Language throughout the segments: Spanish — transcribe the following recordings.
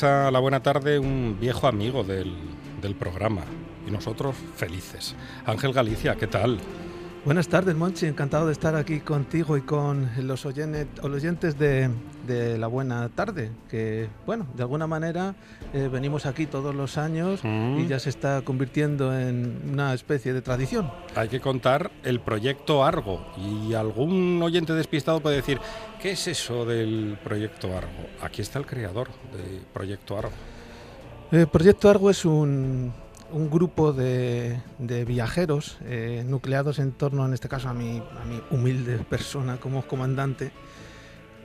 A la buena tarde un viejo amigo del, del programa y nosotros felices. Ángel Galicia, ¿qué tal? Buenas tardes, Monchi. Encantado de estar aquí contigo y con los oyentes de, de La Buena Tarde, que, bueno, de alguna manera eh, venimos aquí todos los años y ya se está convirtiendo en una especie de tradición. Hay que contar el proyecto Argo y algún oyente despistado puede decir, ¿qué es eso del proyecto Argo? Aquí está el creador del proyecto Argo. El Proyecto Argo es un, un grupo de, de viajeros eh, nucleados en torno, en este caso, a mi, a mi humilde persona como comandante,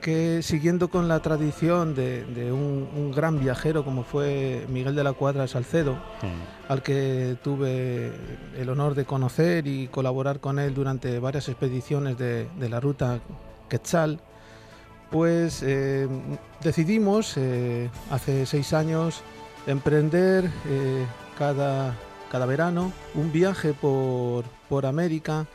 que siguiendo con la tradición de, de un, un gran viajero como fue Miguel de la Cuadra Salcedo, Mm. al que tuve el honor de conocer y colaborar con él durante varias expediciones de, de la ruta Quetzal, pues eh, decidimos eh, hace seis años emprender eh, cada, cada verano un viaje por, por América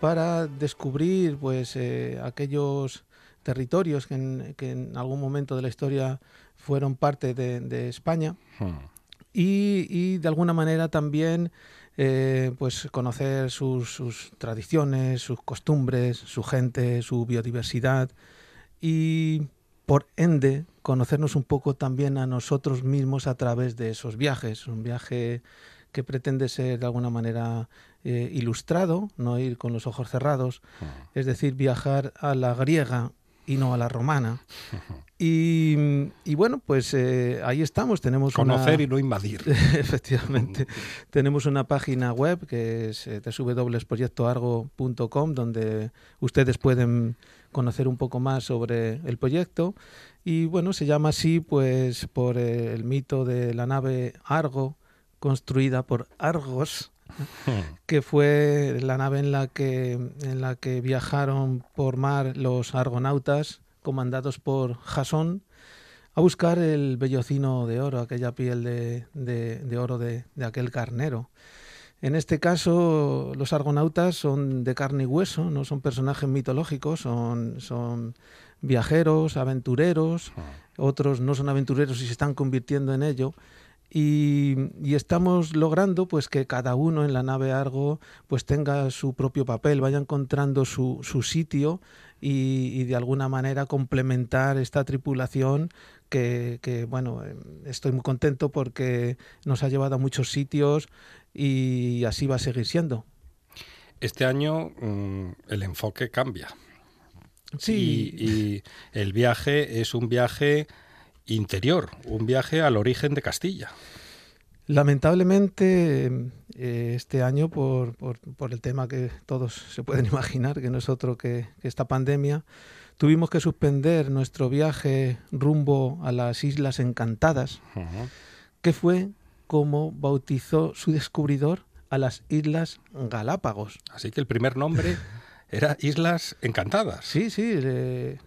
para descubrir pues eh, aquellos territorios que en, que en algún momento de la historia fueron parte de- de España Mm. y, y de alguna manera también eh, pues conocer sus, sus tradiciones, sus costumbres, su gente, su biodiversidad y por ende conocernos un poco también a nosotros mismos a través de esos viajes. Un viaje que pretende ser de alguna manera eh, ilustrado, no ir con los ojos cerrados, es decir, viajar a la griega y no a la romana. Y, y bueno, pues eh, ahí estamos, tenemos una- Conocer y no invadir. Efectivamente. Tenemos una página web que es eh, www.proyectoargo.com donde ustedes pueden conocer un poco más sobre el proyecto y bueno, se llama así pues por eh, el mito de la nave Argo construida por Argos, que fue la nave en la que en la que viajaron por mar los argonautas comandados por Jasón a buscar el vellocino de oro, aquella piel de, de- de oro de, de aquel carnero. En este caso, los argonautas son de carne y hueso, no son personajes mitológicos, son, son viajeros, aventureros, otros no son aventureros y se están convirtiendo en ello. Y, y estamos logrando pues que cada uno en la nave Argo pues tenga su propio papel, vaya encontrando su, su sitio y, y de alguna manera complementar esta tripulación que, que, bueno, eh, estoy muy contento porque nos ha llevado a muchos sitios y así va a seguir siendo. Este año mm, el enfoque cambia. Sí, Y, y el viaje es un viaje interior, un viaje al origen de Castilla. Lamentablemente, eh, este año, por, por- por el tema que todos se pueden imaginar, que no es otro que, que esta pandemia, tuvimos que suspender nuestro viaje rumbo a las Islas Encantadas, que fue como bautizó su descubridor a las Islas Galápagos. Así que el primer nombre era Islas Encantadas. Sí, sí,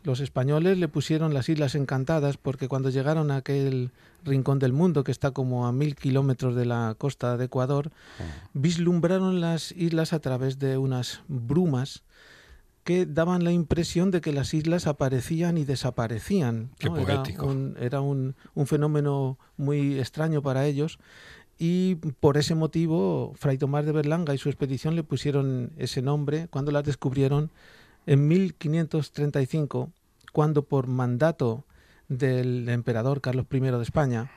los españoles le pusieron las Islas Encantadas porque cuando llegaron a aquel rincón del mundo que está como a mil kilómetros de la costa de Ecuador, vislumbraron las islas a través de unas brumas que daban la impresión de que las islas aparecían y desaparecían. Qué ¿no? Era poético. un- Era, un, un fenómeno muy extraño para ellos y por ese motivo Fray Tomás de Berlanga y su expedición le pusieron ese nombre cuando las descubrieron en 1535, cuando por mandato del emperador Carlos I de España,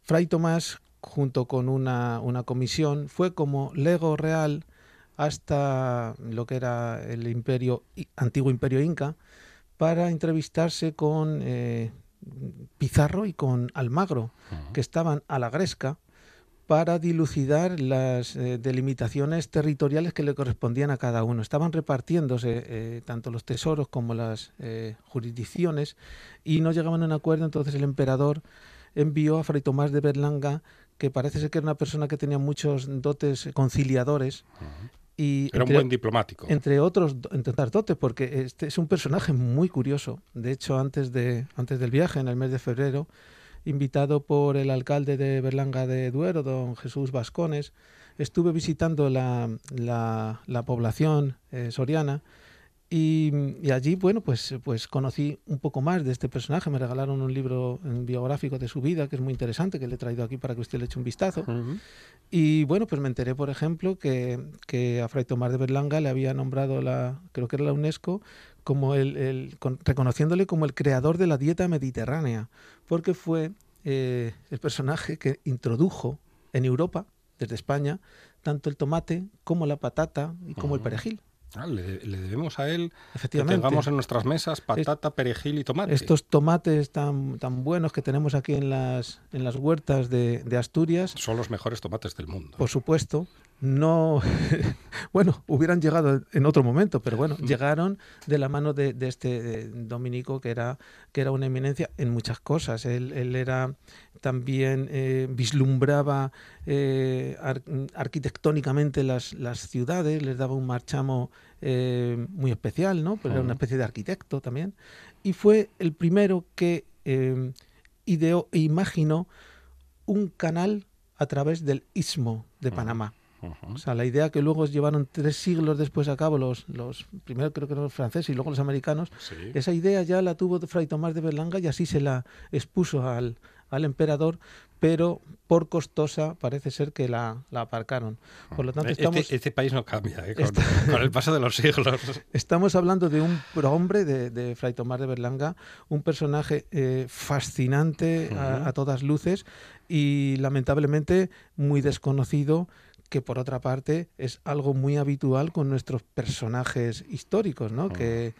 Fray Tomás, junto con una, una comisión, fue como lego real hasta lo que era el imperio, antiguo imperio inca, para entrevistarse con eh, Pizarro y con Almagro, que estaban a la gresca para dilucidar las eh, delimitaciones territoriales que le correspondían a cada uno. Estaban repartiéndose eh, tanto los tesoros como las eh, jurisdicciones y no llegaban a un acuerdo, entonces el emperador envió a Fray Tomás de Berlanga, que parece ser que era una persona que tenía muchos dotes conciliadores. Y era un buen diplomático. Entre otros, entre dotes, porque este es un personaje muy curioso. De hecho, antes, de, antes del viaje, en el mes de febrero, invitado por el alcalde de Berlanga de Duero, don Jesús Vascones, estuve visitando la, la, población eh, soriana y, allí, bueno, pues, pues conocí un poco más de este personaje. Me regalaron un libro biográfico de su vida, que es muy interesante, que le he traído aquí para que usted le eche un vistazo. Y bueno, pues me enteré, por ejemplo, que, que, a Fray Tomás de Berlanga le había nombrado la, creo que era la UNESCO, como el, reconociéndole como el creador de la dieta mediterránea, porque fue eh, el personaje que introdujo en Europa, desde España, tanto el tomate como la patata y como el perejil. Ah, le, debemos a él Efectivamente. que tengamos en nuestras mesas patata, perejil y tomate. Estos tomates tan, tan buenos que tenemos aquí en las, en las huertas de, de Asturias. Son los mejores tomates del mundo. Por supuesto no, bueno, hubieran llegado en otro momento, pero bueno, llegaron de la mano de, este dominico que era, que era una eminencia en muchas cosas. Él, era también eh, vislumbraba eh, arquitectónicamente las, las, ciudades, les daba un marchamo eh, muy especial, ¿no? Pero era una especie de arquitecto también. Y fue el primero que ideó e imaginó un canal a través del istmo de Panamá. O sea, la idea que luego llevaron tres siglos después a cabo los, los primero creo que los franceses y luego los americanos, esa idea ya la tuvo Fray Tomás de Berlanga y así se la expuso al, al emperador, pero por costosa parece ser que la, la aparcaron. Por lo tanto, este, estamos, este, país no cambia ¿eh? con, el paso de los siglos. Estamos hablando de un hombre de, de Fray Tomás de Berlanga, un personaje eh, fascinante a, a, todas luces y lamentablemente muy desconocido que por otra parte es algo muy habitual con nuestros personajes históricos, ¿no? Que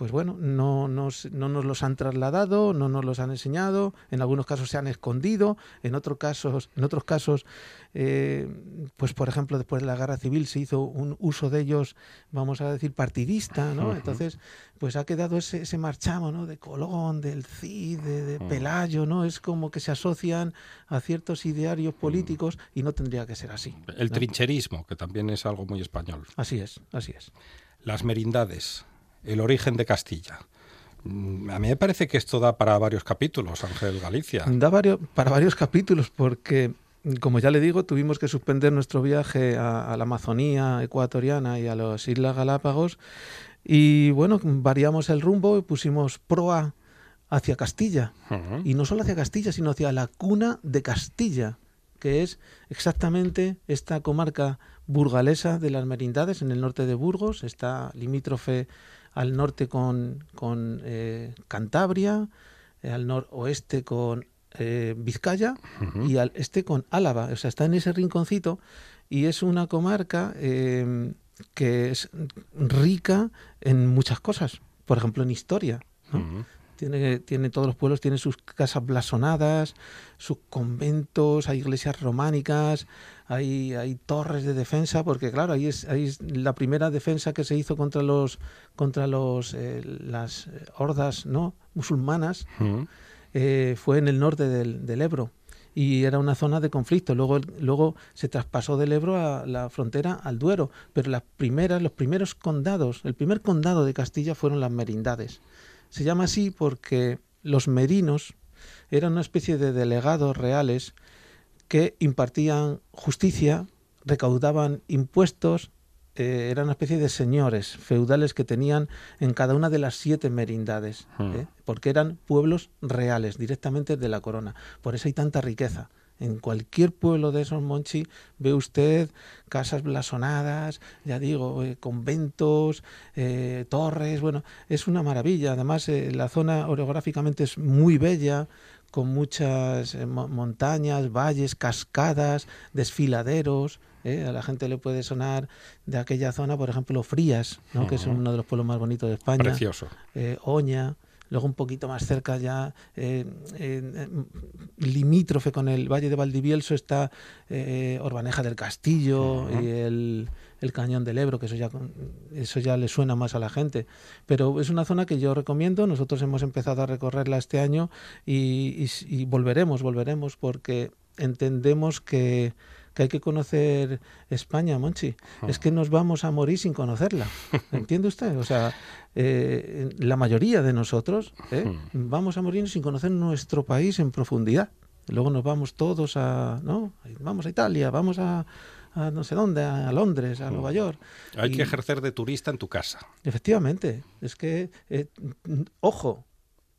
pues bueno, no nos, no nos los han trasladado, no nos los han enseñado, en algunos casos se han escondido, en otros casos, en otros casos, eh, pues por ejemplo, después de la guerra civil se hizo un uso de ellos, vamos a decir, partidista, ¿no? Entonces, pues ha quedado ese, ese marchamo, ¿no? De Colón, del Cid, de, Pelayo, ¿no? Es como que se asocian a ciertos idearios políticos y no tendría que ser así. El trincherismo, que también es algo muy español. Así es, así es. Las merindades el origen de Castilla. Mm, a mí me parece que esto da para varios capítulos, Ángel Galicia. Da para varios capítulos porque, como ya le digo, tuvimos que suspender nuestro viaje a, la Amazonía ecuatoriana y a las Islas Galápagos y bueno, variamos el rumbo y pusimos proa hacia Castilla. Y no solo hacia Castilla, sino hacia la cuna de Castilla, que es exactamente esta comarca burgalesa de las Merindades, en el norte de Burgos, está limítrofe al norte con, con eh, Cantabria, eh, al noroeste con eh, Vizcaya y al este con Álava. O sea, está en ese rinconcito y es una comarca que es rica en muchas cosas, por ejemplo en historia. Tiene, tiene, todos los pueblos tienen sus casas blasonadas, sus conventos, hay iglesias románicas, hay, hay torres de defensa, porque claro, ahí es, ahí es la primera defensa que se hizo contra los contra los eh, las hordas no musulmanas eh, fue en el norte del, del, Ebro y era una zona de conflicto. Luego, luego se traspasó del Ebro a la frontera al Duero, pero las primeras, los primeros condados, el primer condado de Castilla fueron las merindades. Se llama así porque los merinos eran una especie de delegados reales que impartían justicia, recaudaban impuestos, eh, eran una especie de señores feudales que tenían en cada una de las siete merindades, hmm. ¿eh? porque eran pueblos reales, directamente de la corona. Por eso hay tanta riqueza. En cualquier pueblo de esos, Monchi, ve usted casas blasonadas, ya digo, eh, conventos, torres, bueno, es una maravilla. Además, la zona orográficamente es muy bella, con muchas eh, montañas, valles, cascadas, desfiladeros. ¿eh? A la gente le puede sonar de aquella zona, por ejemplo, Frías, ¿no? que es uno de los pueblos más bonitos de España. Precioso. Eh, Oña. Luego un poquito más cerca ya, eh, eh, limítrofe con el Valle de Valdivielso está eh, Orbaneja del Castillo y el, el, Cañón del Ebro, que eso ya, eso ya le suena más a la gente. Pero es una zona que yo recomiendo, nosotros hemos empezado a recorrerla este año y, y, y volveremos, volveremos porque entendemos que que hay que conocer España, Monchi. Es que nos vamos a morir sin conocerla. ¿Entiende usted? O sea, eh, la mayoría de nosotros ¿eh? vamos a morir sin conocer nuestro país en profundidad. Luego nos vamos todos a, ¿no? Vamos a Italia, vamos a, a no sé dónde, a Londres, a Nueva York. Hay y, que ejercer de turista en tu casa. Efectivamente. Es que, eh, ojo,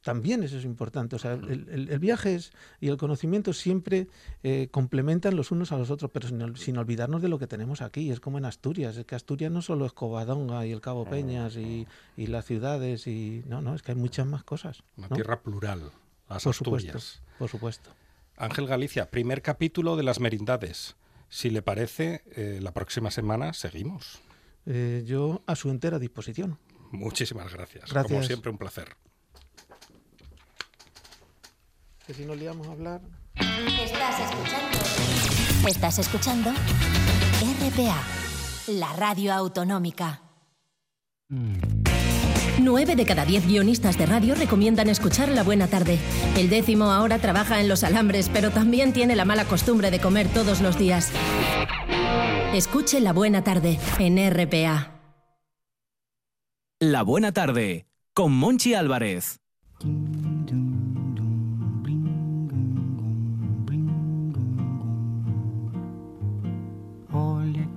también eso es importante. O sea, el, el, el viaje es, y el conocimiento siempre eh, complementan los unos a los otros, pero sin, sin, olvidarnos de lo que tenemos aquí. Es como en Asturias. Es que Asturias no solo es Covadonga y el Cabo Peñas y, y las ciudades. y No, no, es que hay muchas más cosas. Una ¿no? tierra plural, las por Asturias. Supuesto, por supuesto. Ángel Galicia, primer capítulo de las merindades. Si le parece, eh, la próxima semana seguimos. Eh, yo a su entera disposición. Muchísimas gracias. gracias. Como siempre, un placer. Que si liamos a hablar. Estás escuchando. Estás escuchando RPA, la radio autonómica. Nueve de cada diez guionistas de radio recomiendan escuchar La Buena Tarde. El décimo ahora trabaja en los alambres, pero también tiene la mala costumbre de comer todos los días. Escuche La Buena Tarde en RPA. La Buena Tarde con Monchi Álvarez.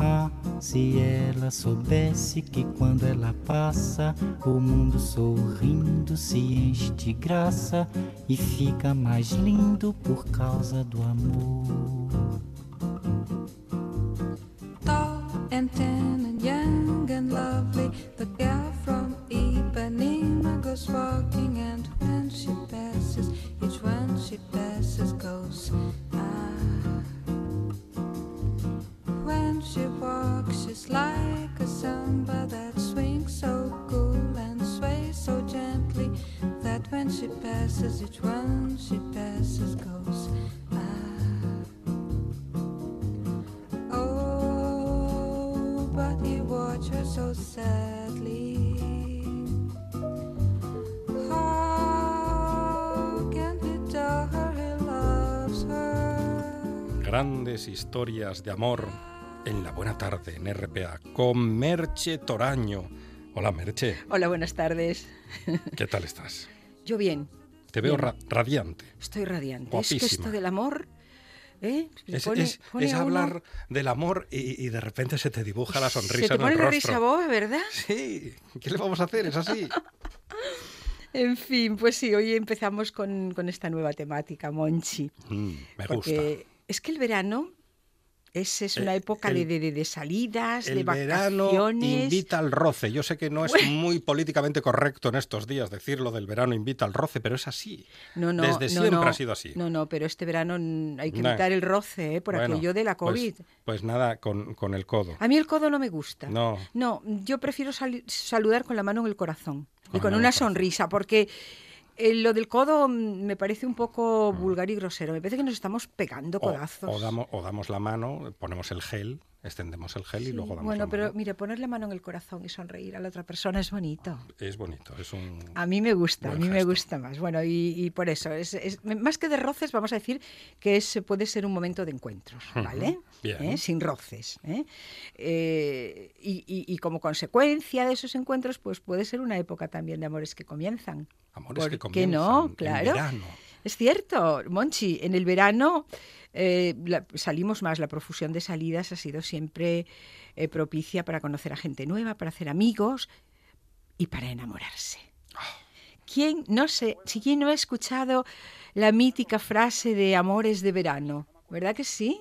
Ah, se ela soubesse que quando ela passa, o mundo sorrindo se enche de graça e fica mais lindo por causa do amor. Tall and tan and young and lovely, the girl from Ipanema goes walking, Grandes historias de amor en la buena tarde en RPA con Merche Toraño. Hola Merche. Hola, buenas tardes. ¿Qué tal estás? Yo bien. Te veo Bien. ra radiante. Estoy radiante. Guapísima. Es que esto del amor. ¿eh? Es, pone- es- pone es a uno- hablar del amor y, y de repente se te dibuja la sonrisa Se te en pone el la rostro. risa boba, ¿verdad? Sí, ¿qué le vamos a hacer? Es así. En fin, pues sí, hoy empezamos con, con esta nueva temática, Monchi. Mm, me gusta. Porque es que el verano es, es una Eh, época el- de, de- de salidas, de El verano vacaciones. invita al roce. Yo sé que no es muy políticamente correcto en estos días decirlo del verano invita al roce, pero es así. No, no, Desde no, siempre no. ha sido así. No, no, pero este verano hay que Nah. evitar el roce, ¿eh? por Bueno, aquello de la pues- COVID. Pues, nada, con, con el codo. A mí el codo no me gusta. No. No, yo prefiero sali- saludar con la mano en el corazón Con y con una corazón. sonrisa, porque eh, lo del codo mm, me parece un poco vulgar y grosero. Me parece que nos estamos pegando Mm. O, codazos. o damos, o damos la mano, ponemos el gel extendemos el gel y luego damos bueno, la pero mano. mire, poner la mano en el corazón y sonreír a la otra persona es bonito. Es bonito, es un... A mí me gusta, a mí me gusta más. Bueno, y, y por eso, es, es- más que de roces, vamos a decir que es, puede ser un momento de encuentros, ¿vale? bien. ¿Eh? Sin roces. ¿eh? Eh, y, y- y como consecuencia de esos encuentros, pues puede ser una época también de amores que comienzan. Amores ¿Por que no? comienzan en Claro. verano. Es cierto, Monchi, en el verano eh, la- salimos más, la profusión de salidas ha sido siempre eh, propicia para conocer a gente nueva, para hacer amigos y para enamorarse. ¿Quién no sé, si quién no ha escuchado la mítica frase de amores de verano? ¿Verdad que sí?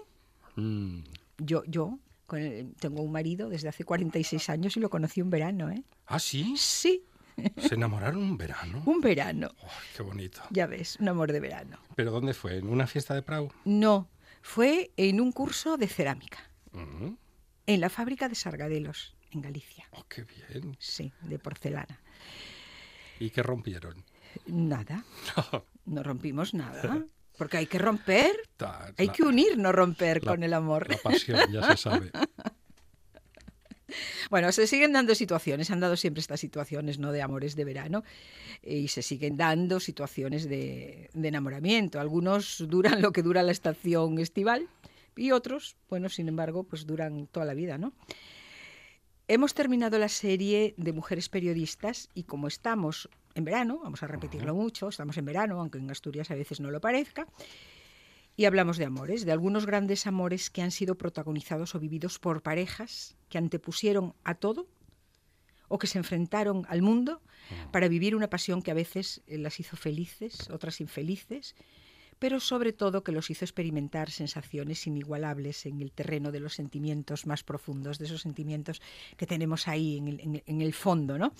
Mm, Yo, yo con el- tengo un marido desde hace 46 años y lo conocí un verano, ¿eh? ¿Ah, sí? Sí, ¿Se enamoraron un verano? un verano. Ay, qué bonito. Ya ves, un amor de verano. ¿Pero dónde fue? ¿En una fiesta de Prau? No, fue en un curso de cerámica. Mm, En la fábrica de Sargadelos, en Galicia. oh, qué bien. Sí, de porcelana. ¿Y qué rompieron? Nada, no rompimos nada. Porque hay que romper, Ta- hay la- que unir, no romper la- con el amor. La pasión, ya se sabe. Bueno, se siguen dando situaciones, han dado siempre estas situaciones, ¿no? De amores de verano y se siguen dando situaciones de, de enamoramiento. Algunos duran lo que dura la estación estival y otros, bueno, sin embargo, pues duran toda la vida, ¿no? Hemos terminado la serie de mujeres periodistas y como estamos en verano, vamos a repetirlo mucho, estamos en verano, aunque en Asturias a veces no lo parezca, y hablamos de amores, de algunos grandes amores que han sido protagonizados o vividos por parejas que antepusieron a todo o que se enfrentaron al mundo para vivir una pasión que a veces eh, las hizo felices, otras infelices, pero sobre todo que los hizo experimentar sensaciones inigualables en el terreno de los sentimientos más profundos, de esos sentimientos que tenemos ahí en el, en el- en el fondo, ¿no?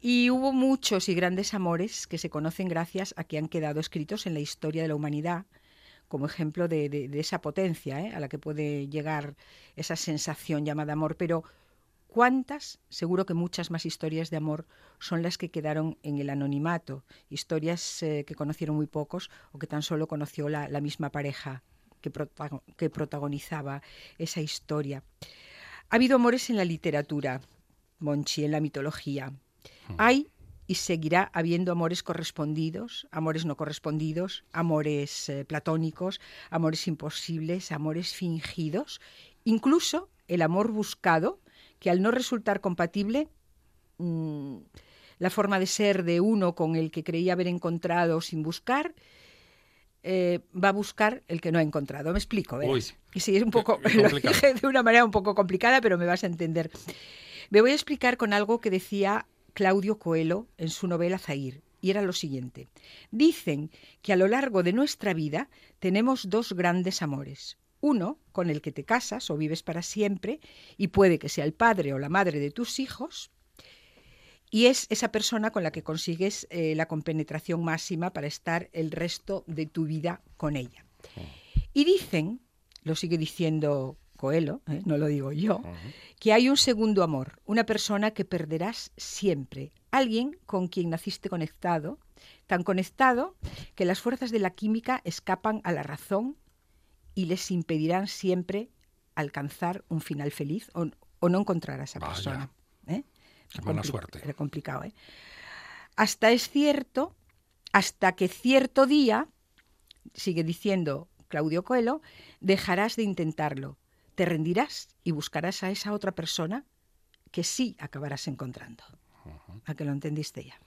Y hubo muchos y grandes amores que se conocen gracias a que han quedado escritos en la historia de la humanidad como ejemplo de, de- de esa potencia ¿eh? a la que puede llegar esa sensación llamada amor. Pero ¿cuántas? Seguro que muchas más historias de amor son las que quedaron en el anonimato, historias eh, que conocieron muy pocos o que tan solo conoció la, la misma pareja que, protago- que protagonizaba esa historia. Ha habido amores en la literatura, Monchi, en la mitología. Hay y seguirá habiendo amores correspondidos, amores no correspondidos, amores eh, platónicos, amores imposibles, amores fingidos, incluso el amor buscado, que al no resultar compatible, mm, la forma de ser de uno con el que creía haber encontrado sin buscar, eh, va a buscar el que no ha encontrado. Me explico, verás. Uy, y sí, es un poco, lo dije de una manera un poco complicada, pero me vas a entender. Me voy a explicar con algo que decía Claudio Coelho en su novela Zair, y era lo siguiente. Dicen que a lo largo de nuestra vida tenemos dos grandes amores. Uno con el que te casas o vives para siempre, y puede que sea el padre o la madre de tus hijos, y es esa persona con la que consigues eh, la compenetración máxima para estar el resto de tu vida con ella. Y dicen, lo sigue diciendo Coelho, ¿eh? no lo digo yo, que hay un segundo amor, una persona que perderás siempre, alguien con quien naciste conectado, tan conectado que las fuerzas de la química escapan a la razón y les impedirán siempre alcanzar un final feliz o, o no encontrar a esa Vaya. persona. ¿eh? Qué mala Compli- suerte. Era complicado, ¿eh? Hasta es cierto, hasta que cierto día, sigue diciendo Claudio Coelho, dejarás de intentarlo, te rendirás y buscarás a esa otra persona que sí acabarás encontrando. ¿A que lo entendiste ya?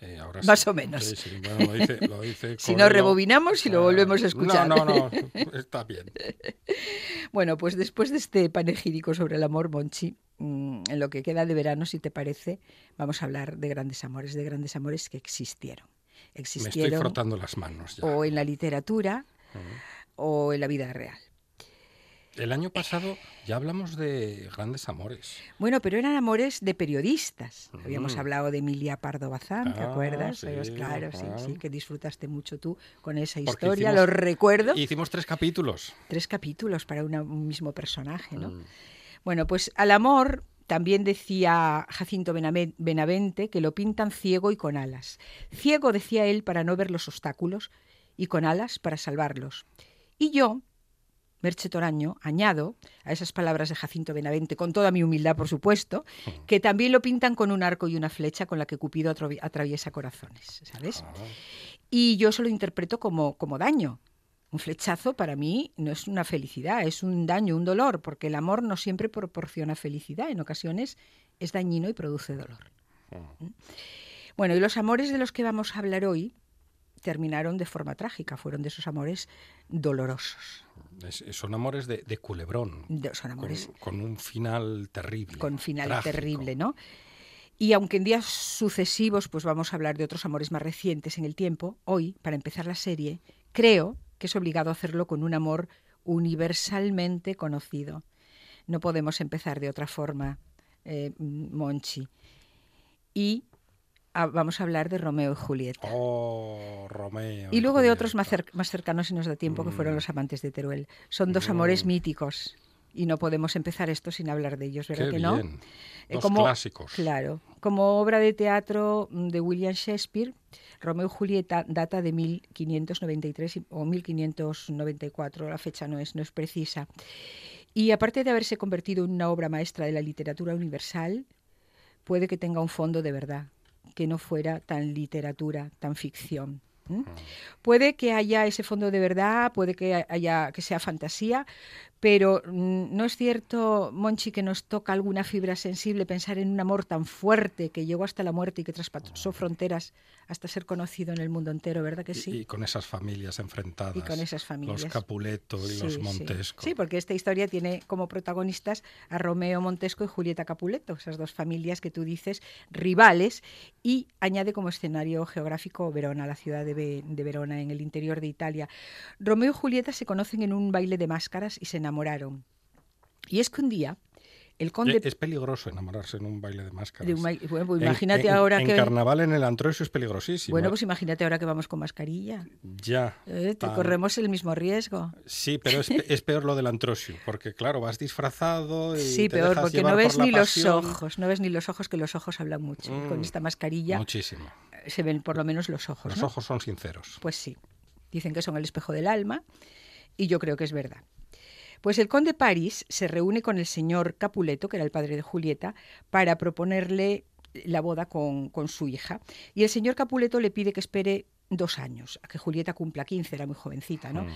Eh, ahora Más sí. o menos. Sí, sí, bueno, lo dice, lo dice Si no, Coelho. rebobinamos y lo Ah, volvemos a escuchar. No, no, no, está bien. Bueno, pues después de este panegírico sobre el amor, Monchi, mm, en lo que queda de verano, si te parece, vamos a hablar de grandes amores, de grandes amores que existieron. Me estoy Existieron frotando las manos ya. o en la literatura o en la vida real. El año pasado ya hablamos de grandes amores. Bueno, pero eran amores de periodistas. Habíamos Mm. hablado de Emilia Pardo Bazán, ¿te Ah, acuerdas? sí, claro, sí, ah. sí, que disfrutaste mucho tú con esa historia, hicimos- lo recuerdo. Hicimos tres capítulos. Tres capítulos para una- un mismo personaje, ¿no? Mm. Bueno, pues al amor también decía Jacinto Benaven- Benavente que lo pintan ciego y con alas. Ciego, decía él, para no ver los obstáculos y con alas para salvarlos. Y yo Merche Toraño, añado a esas palabras de Jacinto Benavente, con toda mi humildad, por supuesto, que también lo pintan con un arco y una flecha con la que Cupido atravi- atraviesa corazones, ¿sabes? Ah, Y yo eso lo interpreto como, como daño. Un flechazo para mí no es una felicidad, es un daño, un dolor, porque el amor no siempre proporciona felicidad, en ocasiones es dañino y produce dolor. ¿Mm? Bueno, y los amores de los que vamos a hablar hoy terminaron de forma trágica, fueron de esos amores dolorosos, es- son amores de, de culebrón. de- son amores Con, con un final terrible. con final trágico. terrible, ¿no? Y aunque en días sucesivos pues vamos a hablar de otros amores más recientes en el tiempo, hoy, para empezar la serie, creo que es obligado hacerlo con un amor universalmente conocido. No podemos empezar de otra forma, eh, Monchi. Y ah, vamos a hablar de Romeo y Julieta. Oh, Romeo. Y luego de otros más, más cercanos si nos da tiempo, que fueron Mm. los amantes de Teruel. Son dos amores míticos y no podemos empezar esto sin hablar de ellos, ¿verdad Qué que no? Eh, como- clásicos. Claro. Como obra de teatro de William Shakespeare, Romeo y Julieta data de 1593 y- o 1594, la fecha no es, no es precisa. Y aparte de haberse convertido en una obra maestra de la literatura universal, puede que tenga un fondo de verdad, que no fuera tan literatura, tan ficción. ¿m? Puede que haya ese fondo de verdad, puede que haya que sea fantasía, pero mm, no es cierto, Monchi, que nos toca alguna fibra sensible pensar en un amor tan fuerte que llegó hasta la muerte y que traspasó fronteras hasta ser conocido en el mundo entero, ¿verdad que sí? Y, con esas familias enfrentadas. Y con esas familias. Los Capuleto y Sí, los sí. Montesco. Sí, porque esta historia tiene como protagonistas a Romeo Montesco y Julieta Capuleto, esas dos familias que tú dices rivales, y añade como escenario geográfico Verona, la ciudad de, de Verona, en el interior de Italia. Romeo y Julieta se conocen en un baile de máscaras y se enamoraron. Y es que un día el conde... Eh, Es peligroso enamorarse en un baile de máscaras. de un ba- bueno, pues En- imagínate en, ahora en que... carnaval en el Antroesio es peligrosísimo. Bueno, pues imagínate ahora que vamos con mascarilla. ya. Eh, te tan- corremos el mismo riesgo. Sí, pero es, es peor lo del Antrosio, porque claro, vas disfrazado y Sí, te peor, dejas porque no ves ni los ojos, no ves ni los ojos, que los ojos hablan mucho. Mm, Con esta mascarilla Muchísimo. eh, se ven por lo menos los ojos. Los ¿no? ojos son sinceros. Pues sí, dicen que son el espejo del alma y yo creo que es verdad. Pues el conde París se reúne con el señor Capuleto, que era el padre de Julieta, para proponerle la boda con, con su hija. Y el señor Capuleto le pide que espere dos años, a que Julieta cumpla 15, era muy jovencita, ¿no? Mm.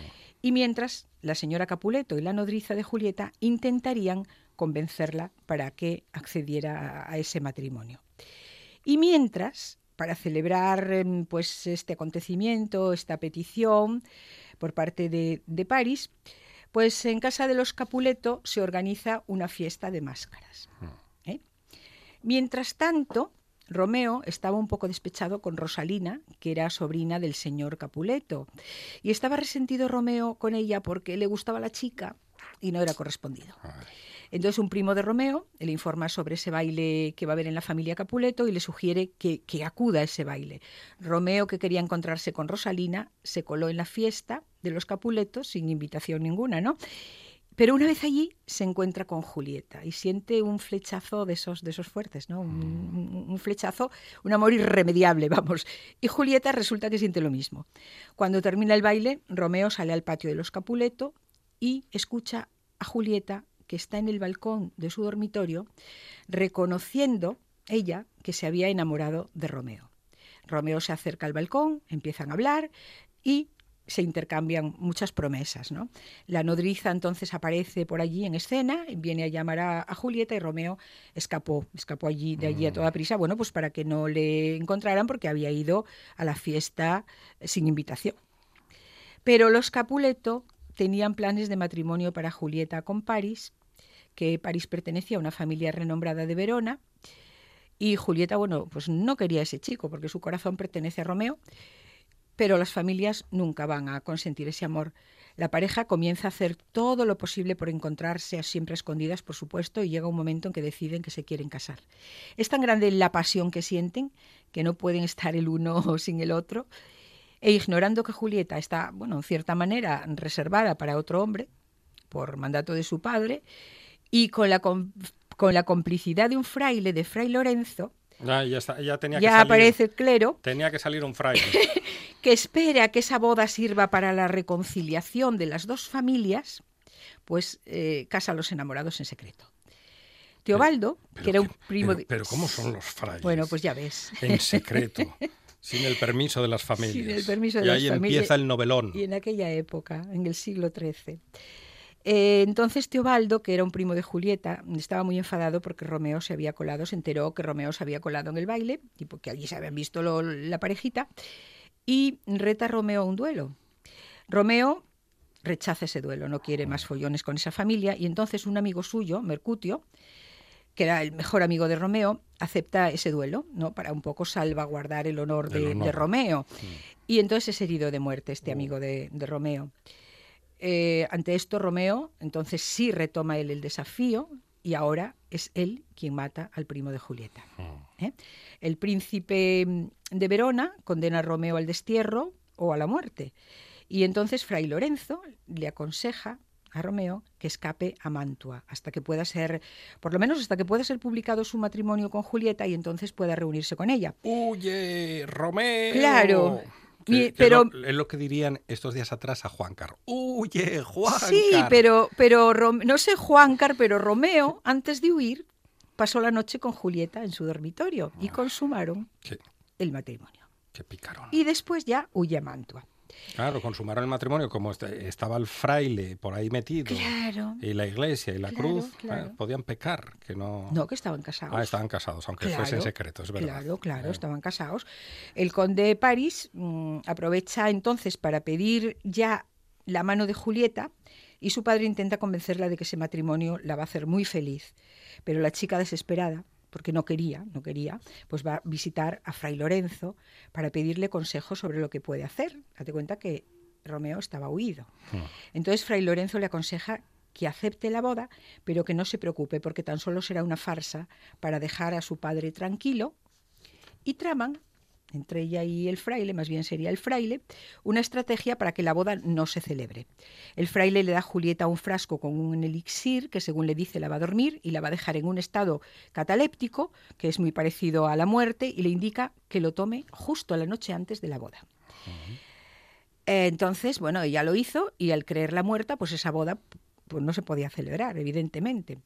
Y mientras, la señora Capuleto y la nodriza de Julieta intentarían convencerla para que accediera a, a ese matrimonio. Y mientras, para celebrar em, pues, este acontecimiento, esta petición por parte de, de París, pues en casa de los Capuleto se organiza una fiesta de máscaras. ¿eh? Mientras tanto, Romeo estaba un poco despechado con Rosalina, que era sobrina del señor Capuleto, y estaba resentido Romeo con ella porque le gustaba la chica y no era correspondido. Ay, Entonces un primo de Romeo le informa sobre ese baile que va a haber en la familia Capuleto y le sugiere que, que acuda a ese baile. Romeo, que quería encontrarse con Rosalina, se coló en la fiesta de los Capuletos sin invitación ninguna, ¿no? Pero una vez allí se encuentra con Julieta y siente un flechazo de esos, de esos fuertes, ¿no? Un, un- un flechazo, un amor irremediable, vamos. Y Julieta resulta que siente lo mismo. Cuando termina el baile, Romeo sale al patio de los Capuleto y escucha a Julieta que está en el balcón de su dormitorio reconociendo ella que se había enamorado de Romeo. Romeo se acerca al balcón, empiezan a hablar y se intercambian muchas promesas. ¿no? La nodriza entonces aparece por allí en escena, viene a llamar a, a Julieta y Romeo escapó, escapó allí, de allí a toda prisa, bueno, pues para que no le encontraran porque había ido a la fiesta sin invitación. Pero los Capuleto tenían planes de matrimonio para Julieta con París, que París pertenecía a una familia renombrada de Verona, y Julieta, bueno, pues no quería a ese chico porque su corazón pertenece a Romeo, pero las familias nunca van a consentir ese amor. La pareja comienza a hacer todo lo posible por encontrarse, siempre escondidas, por supuesto, y llega un momento en que deciden que se quieren casar. Es tan grande la pasión que sienten que no pueden estar el uno sin el otro, e ignorando que Julieta está, bueno, en cierta manera reservada para otro hombre, por mandato de su padre, y con la, com- con la complicidad de un fraile, de Fray Lorenzo, Ya, ya, está, ya tenía que ya salir. aparece el clero, Tenía que salir un fraile. que espera que esa boda sirva para la reconciliación de las dos familias, pues eh, casa a los enamorados en secreto. Teobaldo, Pero que era un primo pero, de... pero ¿cómo son los frailes? Bueno, pues ya ves. En secreto, sin el permiso de las familias. Sin el permiso de y las ahí familias. empieza el novelón. Y en aquella época, en el siglo XIII. Eh, entonces Teobaldo, que era un primo de Julieta, estaba muy enfadado porque Romeo se había colado, se enteró que Romeo se había colado en el baile, y porque allí se habían visto lo- la parejita, y reta a Romeo a un duelo. Romeo rechaza ese duelo, no quiere más follones con esa familia, y entonces un amigo suyo, Mercutio, que era el mejor amigo de Romeo, acepta ese duelo, ¿no? Para un poco salvaguardar el honor El de, honor. de Romeo. Y entonces es herido de muerte este amigo de, de Romeo. Eh, ante esto, Romeo entonces sí retoma él el desafío y ahora es él quien mata al primo de Julieta. ¿eh? El príncipe mm, de Verona condena a Romeo al destierro o a la muerte. Y entonces Fray Lorenzo le aconseja a Romeo que escape a Mantua hasta que pueda ser, por lo menos hasta que pueda ser publicado su matrimonio con Julieta y entonces pueda reunirse con ella. ¡Huye, Romeo! Claro. Que- es pero- lo- Es lo, que dirían estos días atrás a Juancar. ¡Huye, Juancar! Sí, pero, pero no sé Juancar, pero Romeo, antes de huir, pasó la noche con Julieta en su dormitorio y consumaron Qué, el matrimonio. qué picarón. Y después ya huye a Mantua. Claro, consumaron el matrimonio como este- estaba el fraile por ahí metido. Claro. Y la iglesia y la Claro, cruz claro. eh, podían pecar, que no... No, que estaban casados. Ah, estaban casados, aunque fuese en secreto, es verdad. Claro, claro, Eh, estaban casados. El conde de París mm, aprovecha entonces para pedir ya la mano de Julieta y su padre intenta convencerla de que ese matrimonio la va a hacer muy feliz. Pero la chica desesperada, porque no quería, no quería, pues va a visitar a Fray Lorenzo para pedirle consejo sobre lo que puede hacer. Date cuenta que Romeo estaba huido. Entonces Fray Lorenzo le aconseja que acepte la boda, pero que no se preocupe porque tan solo será una farsa para dejar a su padre tranquilo y traman entre ella y el fraile, más bien sería el fraile, una estrategia para que la boda no se celebre. El fraile le da a Julieta un frasco con un elixir que según le dice la va a dormir y la va a dejar en un estado cataléptico, que es muy parecido a la muerte, y le indica que lo tome justo la noche antes de la boda. Entonces, bueno, ella lo hizo y al creerla muerta, pues esa boda pues no se podía celebrar, evidentemente.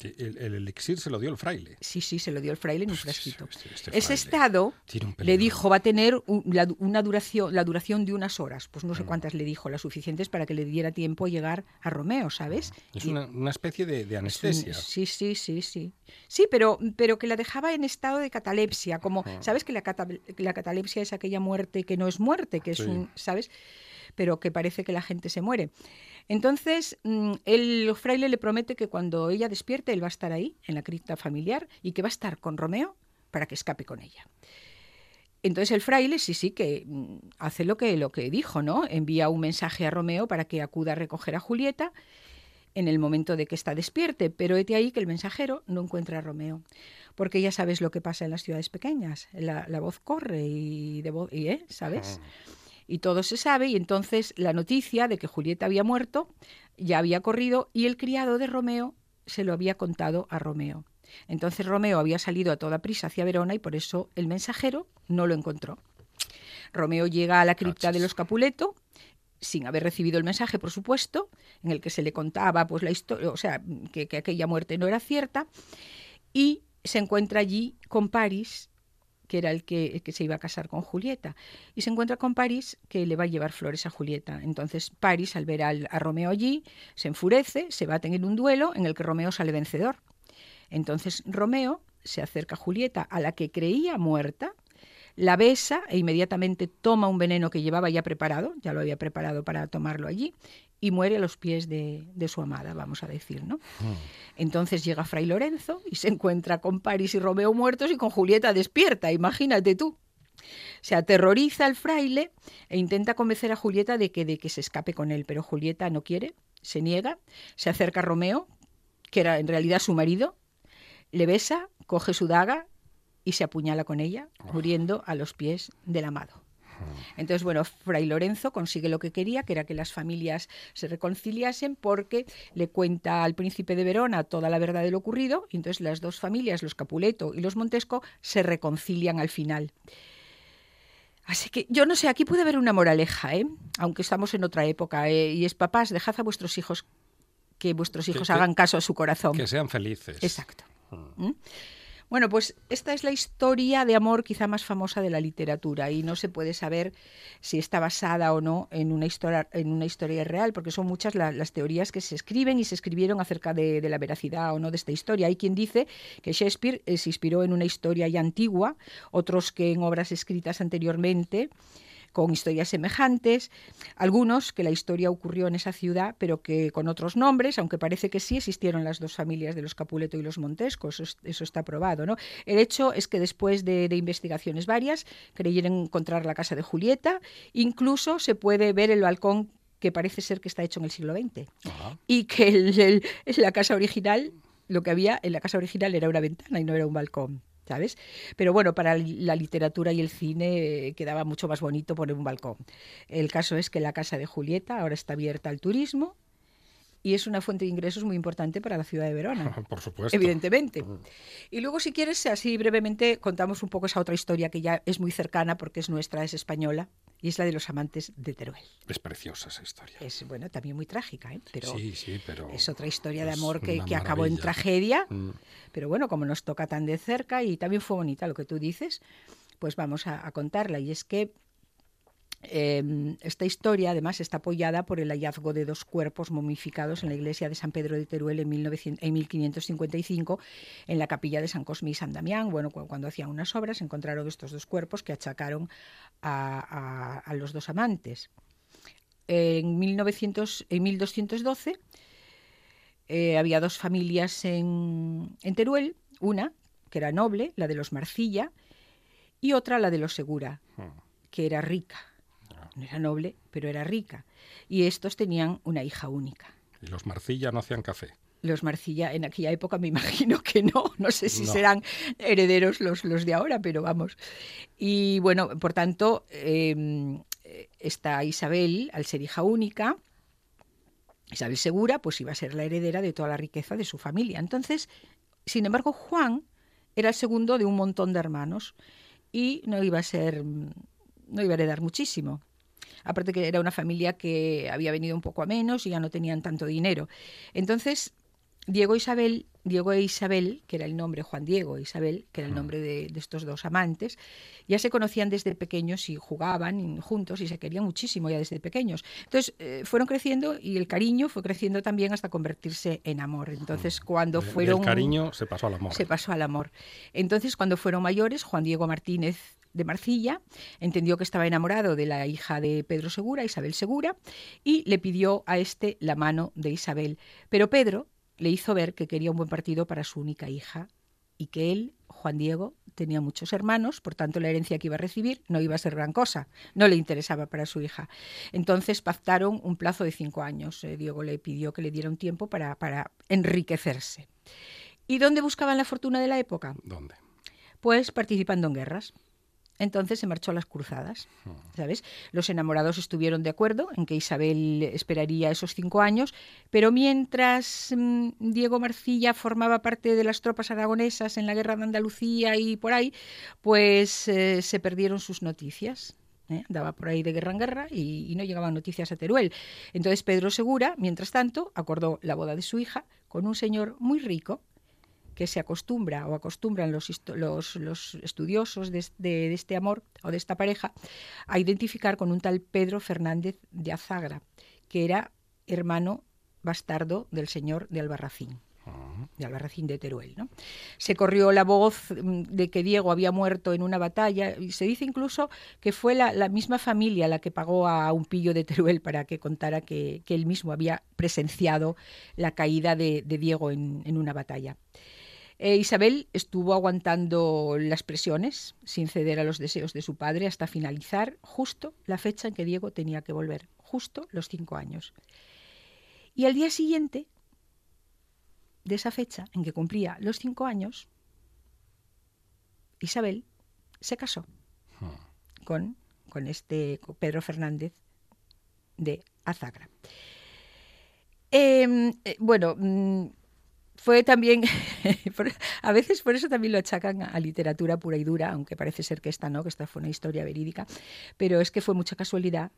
El, el elixir se lo dio el fraile. Sí, sí, se lo dio el fraile en un Hostia, frasquito. este- este Ese estado le dijo va a tener la, una duración, la duración de unas horas. Pues Mm. no sé cuántas le dijo, las suficientes para que le diera tiempo a llegar a Romeo, ¿sabes? Es Y- una, una especie de, de es un- anestesia. Sí, sí, sí, sí. Sí, pero, pero que la dejaba en estado de catalepsia, como. ¿sabes que la, cata- la catalepsia es aquella muerte que no es muerte, que es Sí. un, ¿sabes? Pero que parece que la gente se muere. Entonces, mm, el fraile le promete que cuando ella despierte, él va a estar ahí, en la cripta familiar, y que va a estar con Romeo para que escape con ella. Entonces el fraile sí, sí, que mm, hace lo que, lo que dijo, ¿no? Envía un mensaje a Romeo para que acuda a recoger a Julieta en el momento de que está despierte, pero hete ahí que el mensajero no encuentra a Romeo, porque ya sabes lo que pasa en las ciudades pequeñas, la, voz corre y, de y, ¿eh? ¿sabes? Y todo se sabe y entonces la noticia de que Julieta había muerto ya había corrido y el criado de Romeo se lo había contado a Romeo. Entonces Romeo había salido a toda prisa hacia Verona y por eso el mensajero no lo encontró. Romeo llega a la cripta de los Capuleto sin haber recibido el mensaje, por supuesto, en el que se le contaba pues la historia, o sea, que, que aquella muerte no era cierta, y se encuentra allí con París, que era el que, que se iba a casar con Julieta, y se encuentra con París que le va a llevar flores a Julieta. Entonces París, al ver al- a Romeo allí, se enfurece, se baten en un duelo en el que Romeo sale vencedor. Entonces Romeo se acerca a Julieta, a la que creía muerta, la besa e inmediatamente toma un veneno que llevaba ya preparado, ya lo había preparado para tomarlo allí, y muere a los pies de, de su amada, vamos a decir, ¿no? Entonces llega Fray Lorenzo y se encuentra con París y Romeo muertos y con Julieta despierta, imagínate tú. Se aterroriza el fraile e intenta convencer a Julieta de que, de que se escape con él, pero Julieta no quiere, se niega, se acerca a Romeo, que era en realidad su marido, le besa, coge su daga y se apuñala con ella, muriendo a los pies del amado. Entonces, bueno, Fray Lorenzo consigue lo que quería, que era que las familias se reconciliasen, porque le cuenta al príncipe de Verona toda la verdad de lo ocurrido, y entonces las dos familias, los Capuleto y los Montesco, se reconcilian al final. Así que yo no sé, aquí puede haber una moraleja, ¿eh? aunque estamos en otra época, ¿eh? y es papás, dejad a vuestros hijos que vuestros hijos que- hagan caso a su corazón. Que sean felices. Exacto. ¿Mm? Bueno, pues esta es la historia de amor quizá más famosa de la literatura y no se puede saber si está basada o no en una historia, en una historia real, porque son muchas la- las teorías que se escriben y se escribieron acerca de, de la veracidad o no de esta historia. Hay quien dice que Shakespeare eh, se inspiró en una historia ya antigua, otros que en obras escritas anteriormente con historias semejantes, algunos que la historia ocurrió en esa ciudad, pero que con otros nombres, aunque parece que sí existieron las dos familias de los Capuleto y los Montesco, eso, es- eso está probado. ¿no? El hecho es que después de, de investigaciones varias, creyeron encontrar la casa de Julieta, incluso se puede ver el balcón que parece ser que está hecho en el siglo XX, Ajá. y que el- el- la casa original, lo que había en la casa original era una ventana y no era un balcón. ¿Sabes? Pero bueno, para la literatura y el cine eh, quedaba mucho más bonito poner un balcón. El caso es que la casa de Julieta ahora está abierta al turismo y es una fuente de ingresos muy importante para la ciudad de Verona. Por supuesto. Evidentemente. Y luego, si quieres, así brevemente contamos un poco esa otra historia que ya es muy cercana porque es nuestra, es española, y es la de los amantes de Teruel. Es preciosa esa historia. Es, bueno, también muy trágica, ¿eh? pero sí, sí, pero. es otra historia de amor que, que acabó en tragedia. Mm. Pero bueno, como nos toca tan de cerca y también fue bonita lo que tú dices, pues vamos a, a contarla. Y es que eh, esta historia además está apoyada por el hallazgo de dos cuerpos momificados en la iglesia de San Pedro de Teruel en, 1900 en 1555 en la capilla de San Cosme y San Damián. Bueno, cu- cuando hacían unas obras encontraron estos dos cuerpos que achacaron a, a- a los dos amantes. En, 1900, en 1212 eh, había dos familias en, en Teruel, una que era noble, la de los Marcilla, y otra la de los Segura, que era rica. No era noble, pero era rica. Y estos tenían una hija única. Y los Marcilla no hacían café. Los Marcilla en aquella época me imagino que no, no sé si No. serán herederos los, los de ahora, pero vamos. Y bueno, por tanto, eh, esta Isabel, al ser hija única, Isabel Segura, pues iba a ser la heredera de toda la riqueza de su familia. Entonces, sin embargo, Juan era el segundo de un montón de hermanos y no iba a ser, no iba a heredar muchísimo. Aparte que era una familia que había venido un poco a menos y ya no tenían tanto dinero. Entonces, Diego Isabel, Diego e Isabel, que era el nombre, Juan Diego e Isabel, que era el nombre de, de estos dos amantes, ya se conocían desde pequeños y jugaban juntos y se querían muchísimo ya desde pequeños. Entonces eh, fueron creciendo y el cariño fue creciendo también hasta convertirse en amor. Entonces cuando fueron... Del cariño se pasó al amor. Se pasó al amor. Entonces, cuando fueron mayores, Juan Diego Martínez de Marcilla entendió que estaba enamorado de la hija de Pedro Segura, Isabel Segura, y le pidió a este la mano de Isabel. Pero Pedro le hizo ver que quería un buen partido para su única hija y que él, Juan Diego, tenía muchos hermanos, por tanto la herencia que iba a recibir no iba a ser gran cosa, no le interesaba para su hija. Entonces pactaron un plazo de cinco años. Eh, Diego le pidió que le diera un tiempo para, para enriquecerse. ¿Y dónde buscaban la fortuna de la época? ¿Dónde? Pues participando en guerras. Entonces se marchó a las cruzadas, ¿sabes? Los enamorados estuvieron de acuerdo en que Isabel esperaría esos cinco años, pero mientras mm, Diego Marcilla formaba parte de las tropas aragonesas en la guerra de Andalucía y por ahí, pues eh, se perdieron sus noticias. ¿eh? Andaba por ahí de guerra en guerra y, y no llegaban noticias a Teruel. Entonces Pedro Segura, mientras tanto, acordó la boda de su hija con un señor muy rico, que se acostumbra o acostumbran los, los, los estudiosos de, de- de este amor o de esta pareja a identificar con un tal Pedro Fernández de Azagra, que era hermano bastardo del señor de Albarracín de Albarracín de Teruel. ¿no? Se corrió la voz mm, de que Diego había muerto en una batalla y se dice incluso que fue la, la misma familia la que pagó a un pillo de Teruel para que contara que, que él mismo había presenciado la caída de, de Diego en, en una batalla. Eh, Isabel estuvo aguantando las presiones sin ceder a los deseos de su padre hasta finalizar justo la fecha en que Diego tenía que volver, justo los cinco años. Y al día siguiente de esa fecha en que cumplía los cinco años, Isabel se casó con, con este con Pedro Fernández de Azagra. Eh, eh, bueno, mm, fue también, por- a veces por eso también lo achacan a, literatura pura y dura, aunque parece ser que esta no, que esta fue una historia verídica, pero es que fue mucha casualidad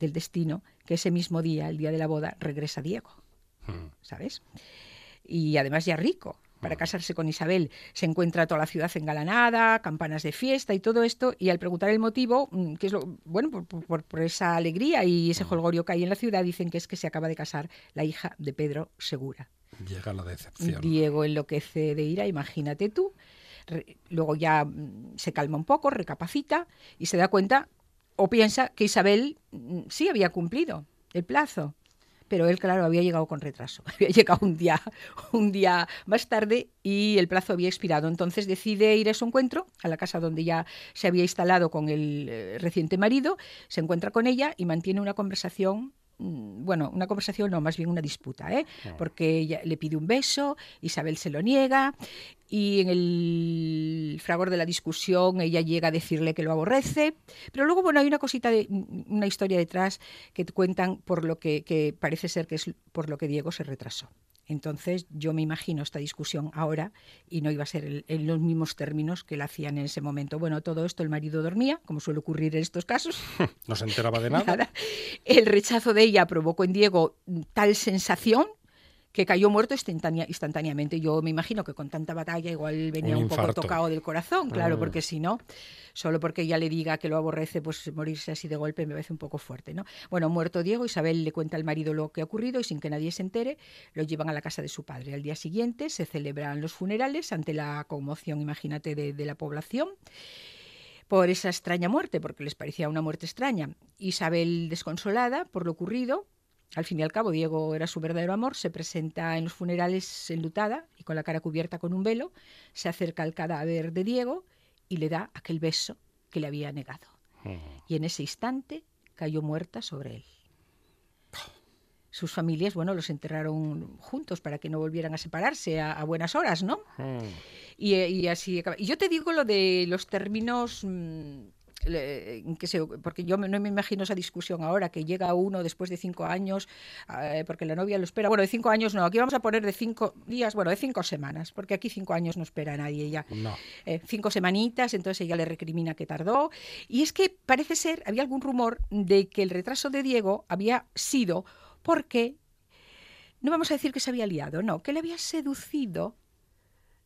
del destino que ese mismo día, el día de la boda, regresa Diego. Mm. ¿sabes? Y además ya rico. Para casarse con Isabel se encuentra toda la ciudad engalanada, campanas de fiesta y todo esto. Y al preguntar el motivo, mm, que es lo bueno por, por- por esa alegría y ese jolgorio que hay en la ciudad, dicen que es que se acaba de casar la hija de Pedro Segura. Llega la decepción. Diego enloquece de ira, imagínate tú. Luego ya mm, se calma un poco, recapacita y se da cuenta o piensa que Isabel mm, sí había cumplido el plazo. Pero él, claro, había llegado con retraso. Había llegado un día, un día más tarde y el plazo había expirado. Entonces decide ir a su encuentro, a la casa donde ya se había instalado con el eh, reciente marido, se encuentra con ella y mantiene una conversación bueno, una conversación no, más bien una disputa, ¿eh? porque ella le pide un beso, Isabel se lo niega y en el fragor de la discusión ella llega a decirle que lo aborrece, pero luego bueno hay una cosita de una historia detrás que cuentan por lo que, que parece ser que es por lo que Diego se retrasó. Entonces yo me imagino esta discusión ahora y no iba a ser el- en los mismos términos que la hacían en ese momento. Bueno, todo esto el marido dormía, como suele ocurrir en estos casos, No se enteraba de nada. Nada. El rechazo de ella provocó en Diego tal sensación que cayó muerto instantánea- instantáneamente. Yo me imagino que con tanta batalla igual venía Un un, poco tocado del corazón, claro, Mm. porque si no, solo porque ella le diga que lo aborrece, pues morirse así de golpe me parece un poco fuerte, ¿no? Bueno, muerto Diego, Isabel le cuenta al marido lo que ha ocurrido y sin que nadie se entere, lo llevan a la casa de su padre. Al día siguiente se celebran los funerales ante la conmoción, imagínate, de, de la población por esa extraña muerte, porque les parecía una muerte extraña. Isabel, desconsolada por lo ocurrido, al fin y al cabo Diego era su verdadero amor, se presenta en los funerales enlutada y con la cara cubierta con un velo, se acerca al cadáver de Diego y le da aquel beso que le había negado. Y en ese instante cayó muerta sobre él. Sus familias, bueno, los enterraron juntos para que no volvieran a separarse a, a buenas horas, ¿no? Mm. Y, eh, y así. Y yo te digo lo de los términos mm, que se, porque yo me- no me imagino esa discusión ahora que llega uno después de cinco años eh, porque la novia lo espera bueno de cinco años no aquí vamos a poner de cinco días bueno de cinco semanas porque aquí cinco años no espera a nadie ya No. eh, cinco semanitas, entonces ella le recrimina que tardó. Y es que parece ser, había algún rumor de que el retraso de Diego había sido porque, no vamos a decir que se había liado, no, que le había seducido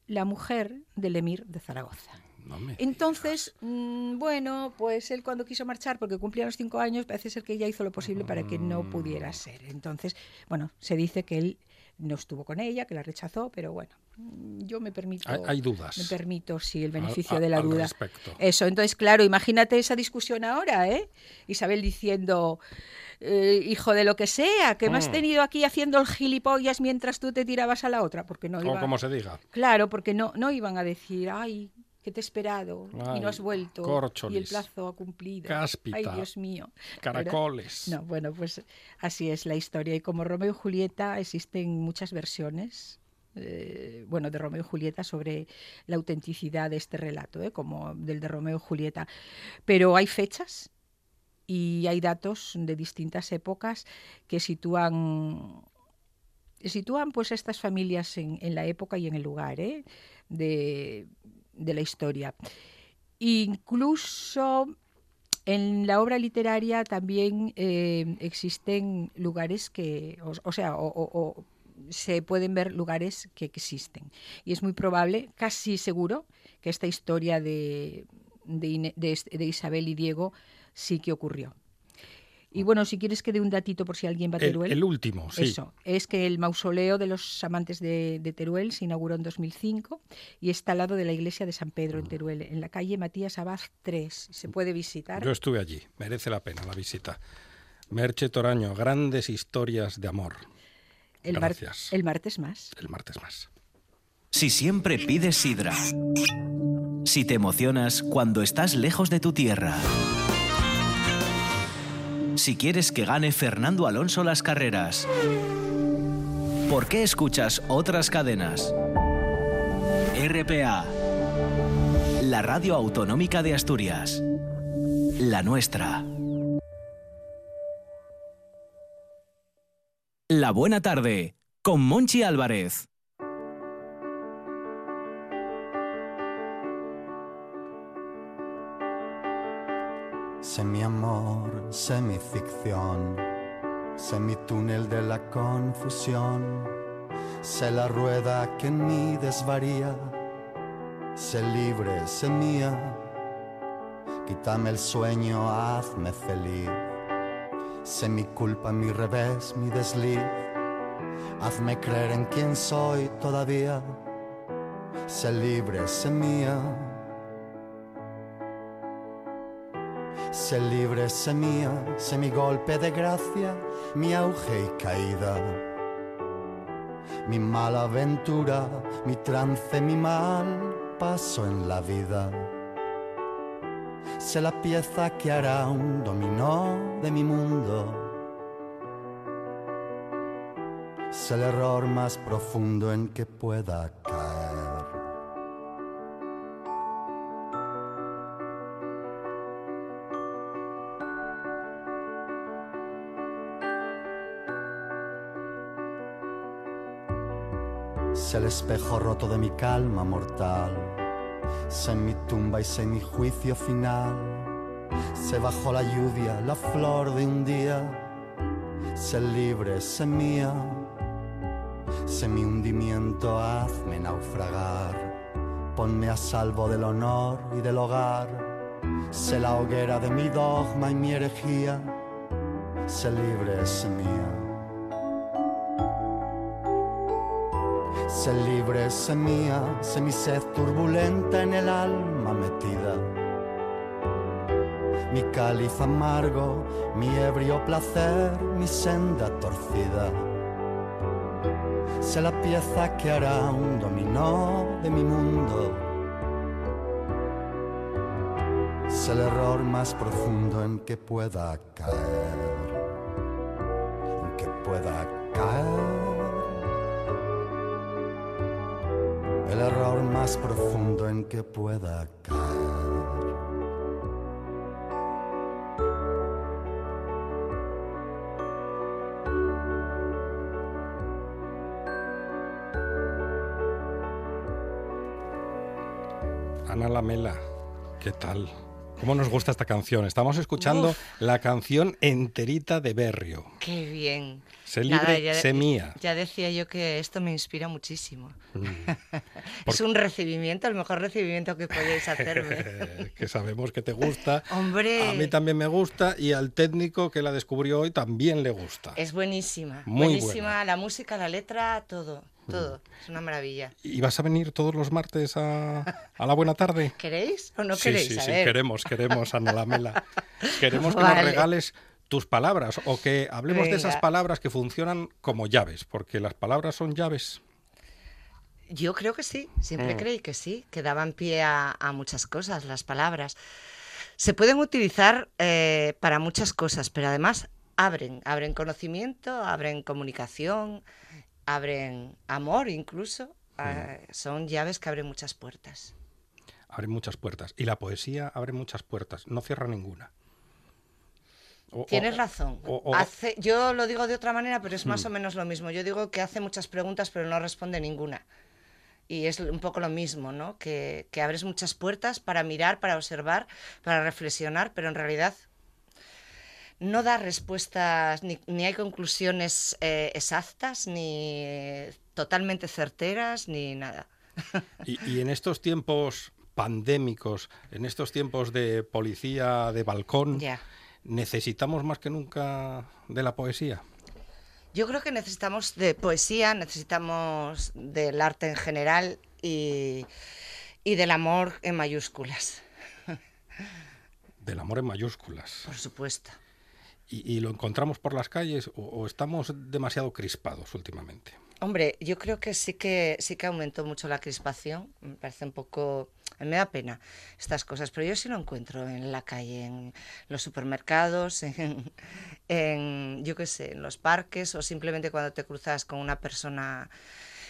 la mujer del emir de Zaragoza. No Entonces, mm, bueno, pues él cuando quiso marchar, porque cumplía los cinco años, parece ser que ella hizo lo posible para que no pudiera ser. Entonces, bueno, se dice que él no estuvo con ella, que la rechazó, pero bueno, mm, yo me permito... Hay, hay dudas. Me permito, sí, el al- beneficio a- de la al duda. respecto. Eso, entonces, claro, imagínate esa discusión ahora, ¿eh? Isabel diciendo, eh, hijo de lo que sea, que me has Mm. tenido aquí haciendo el gilipollas mientras tú te tirabas a la otra, porque no O como se diga. Claro, porque no, no iban a decir, ay, que te he esperado y no has vuelto y el plazo ha cumplido. cáspita, Ay, Dios mío. ¿verdad? Caracoles. No, bueno, pues así es la historia. Y como Romeo y Julieta existen muchas versiones. eh, bueno, de Romeo y Julieta sobre la autenticidad de este relato, ¿eh? como del de Romeo y Julieta. Pero hay fechas y hay datos de distintas épocas que sitúan sitúan pues estas familias en, en la época y en el lugar ¿eh? de, de la historia. Incluso en la obra literaria también eh, existen lugares que, o, sea, o, se pueden ver lugares que existen. Y es muy probable, casi seguro, que esta historia de, de, de de Isabel y Diego sí que ocurrió. Y bueno, si quieres que dé un datito por si alguien va a El, Teruel. el último, sí. Eso, es que el mausoleo de los amantes de, de Teruel se inauguró en 2005 y está al lado de la iglesia de San Pedro en Teruel, en la calle Matías Abad 3. Se puede visitar. Yo estuve allí. Merece la pena la visita. Merche Toraño, grandes historias de amor. el, mar- gracias. el martes más. El martes más. Si siempre pides sidra. Si te emocionas cuando estás lejos de tu tierra. Si quieres que gane Fernando Alonso las carreras. ¿Por qué escuchas otras cadenas? RPA. La radio autonómica de Asturias. La nuestra. La buena tarde. Con Monchi Álvarez. Semi-amor, semi-ficción. Sé mi túnel de la confusión, sé la rueda que en mí desvaría, sé libre, sé mía, quítame el sueño, hazme feliz, sé mi culpa, mi revés, mi desliz, hazme creer en quien soy todavía, sé libre, sé mía. Sé libre, sé mía, sé mi golpe de gracia, mi auge y caída. Mi mala aventura, mi trance, mi mal paso en la vida. Sé la pieza que hará un dominó de mi mundo. Sé el error más profundo en que pueda caer. El espejo roto de mi calma mortal. Sé mi tumba y sé mi juicio final. Sé bajo la lluvia la flor de un día. Sé libre, sé mía. Sé mi hundimiento, hazme naufragar. Ponme a salvo del honor y del hogar. Sé la hoguera de mi dogma y mi herejía. Sé libre, sé mía. Sé libre, sé mía, sé mi sed turbulenta en el alma metida. Mi cáliz amargo, mi ebrio placer, mi senda torcida. Sé la pieza que hará un dominó de mi mundo. Sé el error más profundo en que pueda caer. En que pueda caer. El error más profundo en que pueda caer. Ana Lamela, ¿qué tal? ¿Cómo nos gusta esta canción? Estamos escuchando la canción enterita de Berrio. Qué bien. Sé libre, ya, sé mía. Ya decía yo que esto me inspira muchísimo. Mm. es un recibimiento, el mejor recibimiento que podéis hacerme. que sabemos que te gusta. Hombre. A mí también me gusta y al técnico que la descubrió hoy también le gusta. Es buenísima. Muy buenísima buena. la música, la letra, todo. Todo, es una maravilla. ¿Y vas a venir todos los martes a, a la buena tarde? ¿Queréis o no sí, queréis? Sí, a sí, ver. queremos, queremos, Ana Lamela. Queremos que Vale. nos regales tus palabras o que hablemos de esas palabras que funcionan como llaves, porque las palabras son llaves. Yo creo que sí, siempre Mm. creí que sí, que daban pie a, a muchas cosas las palabras. Se pueden utilizar eh, para muchas cosas, pero además abren, abren conocimiento, abren comunicación, abren amor incluso. eh, son llaves que abren muchas puertas. Abre muchas puertas. Y la poesía abre muchas puertas, no cierra ninguna. O- o- Tienes razón. o- o- Hace, yo lo digo de otra manera, pero es más Mm. o menos lo mismo. Yo digo que hace muchas preguntas, pero no responde ninguna. Y es un poco lo mismo, ¿no? Que, que abres muchas puertas para mirar, para observar, para reflexionar, pero en realidad no da respuestas, ni, ni hay conclusiones eh, exactas, ni totalmente certeras, ni nada. Y, y en estos tiempos pandémicos, en estos tiempos de policía de balcón, necesitamos más que nunca de la poesía. Yo creo que necesitamos de poesía, necesitamos del arte en general y, y del amor en mayúsculas, Del amor en mayúsculas. por supuesto. ¿Y, lo encontramos por las calles o, o estamos demasiado crispados últimamente? Hombre, yo creo que sí que sí que aumentó mucho la crispación. Me parece un poco, me da pena estas cosas, pero yo sí lo encuentro en la calle, en los supermercados, en, en yo qué sé, en los parques o simplemente cuando te cruzas con una persona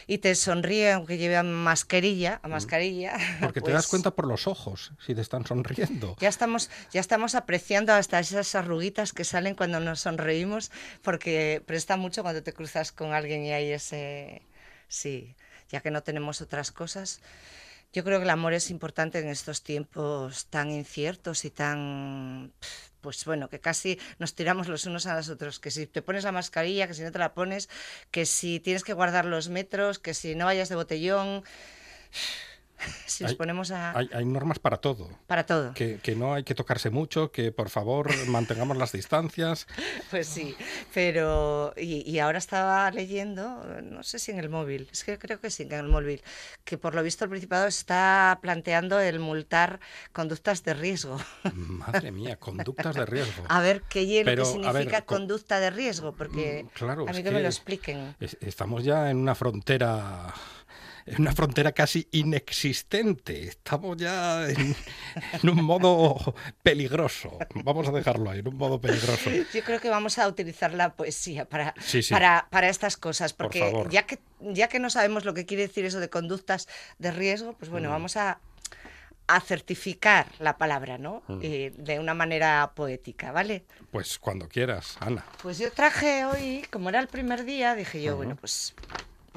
y te sonríe aunque lleve mascarilla, a mascarilla. Porque te pues das cuenta por los ojos si te están sonriendo. Ya estamos, ya estamos apreciando hasta esas arruguitas que salen cuando nos sonreímos, porque presta mucho cuando te cruzas con alguien y hay ese... Sí, ya que no tenemos otras cosas. Yo creo que el amor es importante en estos tiempos tan inciertos y tan pues bueno, que casi nos tiramos los unos a los otros, que si te pones la mascarilla, que si no te la pones, que si tienes que guardar los metros, que si no vayas de botellón. Si nos Hay- ponemos a... Hay, hay normas para todo. Para todo. Que, que no hay que tocarse mucho, que por favor mantengamos las distancias. Pues sí, pero y, y ahora estaba leyendo, no sé si en el móvil, es que creo que sí, en el móvil, que por lo visto el Principado está planteando el multar conductas de riesgo. Madre mía, conductas de riesgo. A ver qué y lo Pero, que a significa ver, conducta de riesgo, porque Mm, claro, a mí que, me lo expliquen. Es- Estamos ya en una frontera, en una frontera casi inexistente. Estamos ya en, en un modo peligroso. Vamos a dejarlo ahí, en un modo peligroso. Yo creo que vamos a utilizar la poesía para, Sí, sí. para, para estas cosas, Por porque ya que, ya que no sabemos lo que quiere decir eso de conductas de riesgo, pues Mm. bueno, vamos a, a certificar la palabra, ¿no? Mm. Eh, de una manera poética, ¿vale? Pues cuando quieras, Ana. Pues yo traje hoy, como era el primer día, dije yo, bueno, pues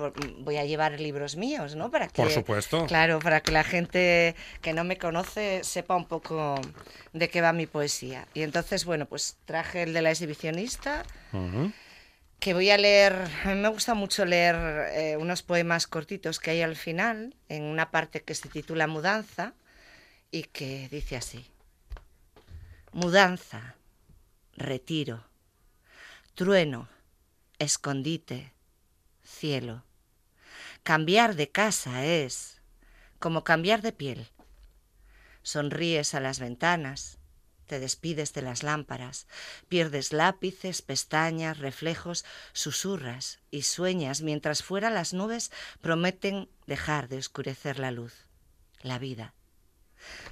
por- voy a llevar libros míos, ¿no? Para que, Por supuesto. Claro, para que la gente que no me conoce sepa un poco de qué va mi poesía. Y entonces, bueno, pues traje el de la exhibicionista, que voy a leer, a mí me gusta mucho leer eh, unos poemas cortitos que hay al final, en una parte que se titula Mudanza, y que dice así. Mudanza, retiro, trueno, escondite, cielo. Cambiar de casa es como cambiar de piel. Sonríes a las ventanas, te despides de las lámparas, pierdes lápices, pestañas, reflejos, susurras y sueñas mientras fuera las nubes prometen dejar de oscurecer la luz, la vida.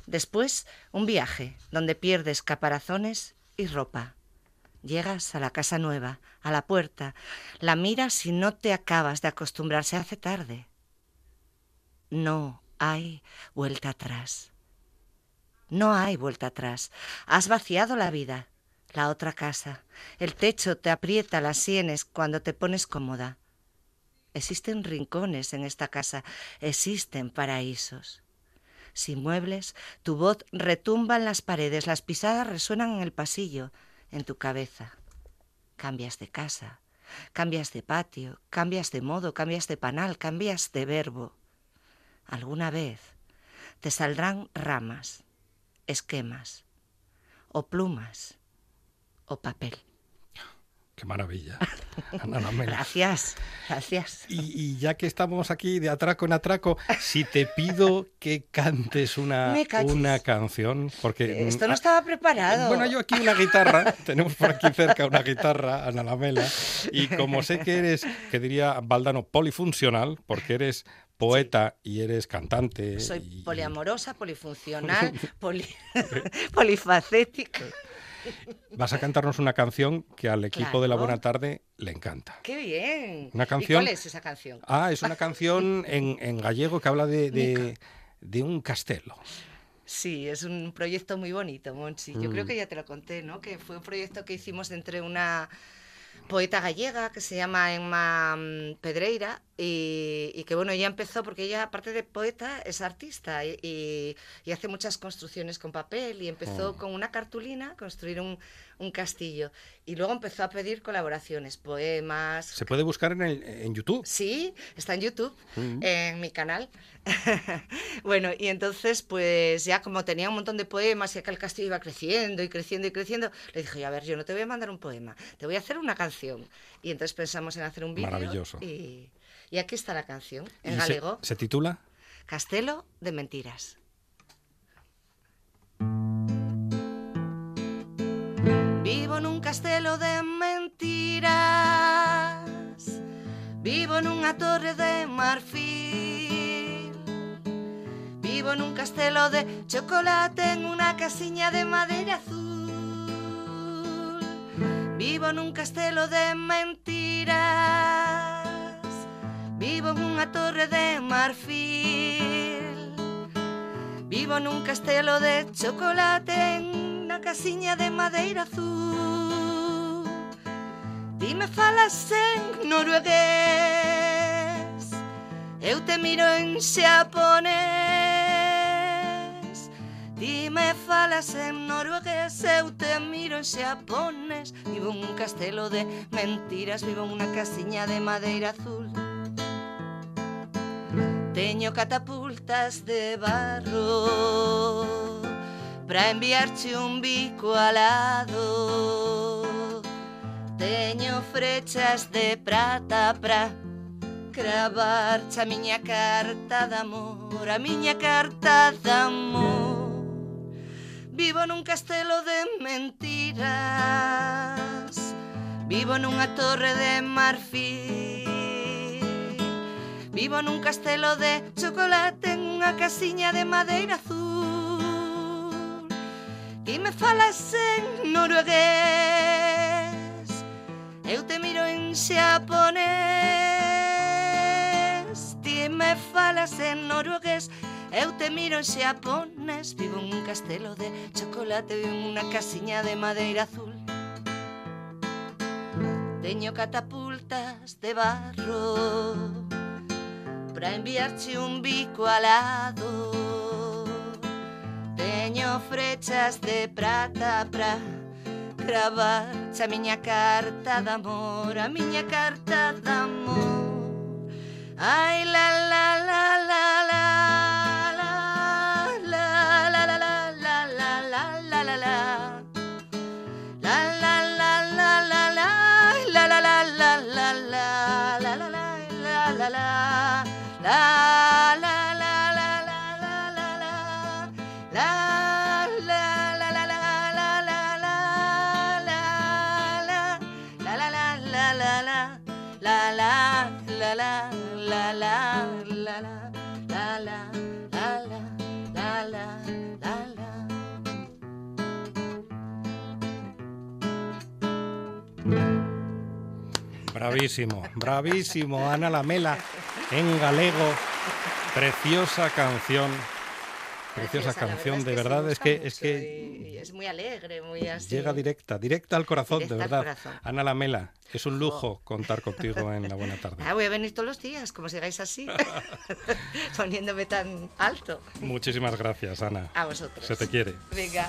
Después, un viaje donde pierdes caparazones y ropa. Llegas a la casa nueva, a la puerta, la miras y no te acabas de acostumbrar, se hace tarde. No hay vuelta atrás. No hay vuelta atrás. Has vaciado la vida, la otra casa. El techo te aprieta las sienes cuando te pones cómoda. Existen rincones en esta casa, existen paraísos. Sin muebles, tu voz retumba en las paredes, las pisadas resuenan en el pasillo, en tu cabeza. Cambias de casa, cambias de patio, cambias de modo, cambias de panal, cambias de verbo. Alguna vez te saldrán ramas, esquemas, o plumas, o papel. Qué maravilla. Ana Lamela. Gracias, gracias. Y, y ya que estamos aquí de atraco en atraco, si te pido que cantes una, una canción, porque... Esto mm, no estaba preparado. Bueno, yo aquí una guitarra, tenemos por aquí cerca una guitarra, Ana Lamela, y como sé que eres, que diría Valdano, polifuncional, porque eres poeta y eres cantante. Soy y- poliamorosa, polifuncional, poli- polifacética. Vas a cantarnos una canción que al equipo de la. Buena Tarde le encanta. ¡Qué bien! Una ¿Y canción- cuál es esa canción? Ah, es una canción en, en gallego que habla de, de, de un castelo. Sí, es un proyecto muy bonito, Monchi. Yo Mm. creo que ya te lo conté, ¿no? Que fue un proyecto que hicimos entre una poeta gallega que se llama Emma mm, Pedreira y, y que bueno, ella empezó porque ella aparte de poeta es artista y, y- y hace muchas construcciones con papel y empezó Oh. con una cartulina construir un, un castillo y luego empezó a pedir colaboraciones, poemas, Se puede buscar en, el, en YouTube. Sí, está en YouTube, Mm. en mi canal. bueno, y entonces, pues ya como tenía un montón de poemas y que el castillo iba creciendo y creciendo y creciendo, le dije, a ver, yo no te voy a mandar un poema, te voy a hacer una canción. Y entonces pensamos en hacer un vídeo. Maravilloso. Y, y aquí está la canción, en galego, se titula Castelo de Mentiras. Vivo nun castelo de mentiras. Vivo nunha torre de marfil. Vivo nun castelo de chocolate en unha casiña de madeira azul. Vivo nun castelo de mentiras Vivo nunha torre de marfil. Vivo nun castelo de chocolate Na casiña de madeira azul. Ti me falas en noruegués. Eu te miro en xaponés. Ti me falas en noruegués. Eu te miro en xaponés. Vivo un castelo de mentiras. Vivo unha casiña de madeira azul. Teño catapultas de barro Pra enviarche un bico alado. Teño frechas de prata pra Cravarche a miña carta de amor A miña carta de amor Vivo nun castelo de mentiras Vivo nunha torre de marfil. Vivo nun castelo de chocolate en unha casiña de madeira azul. Ti me falas en noruegués? Eu te miro en xaponés. Ti me falas en noruegués? Eu te miro en xaponés. Vivo en un castelo de chocolate Vivo en unha casiña de madeira azul. Teño catapultas de barro. Pra enviarche un bico alado. Teño frechas de prata pra gravarche a miña carta de amor A miña carta de amor Ai la la la Bravísimo, bravísimo, Ana Lamela en galego. Preciosa canción. Preciosa canción, verdad de es que verdad, es que, es que y es muy alegre, muy así. llega directa, directa al corazón, Directa de verdad. corazón. Ana Lamela, es un lujo contar contigo en la buena tarde. Ah, voy a venir todos los días, como sigáis así, poniéndome tan alto. Muchísimas gracias, Ana. A vosotros. Se te quiere. Venga.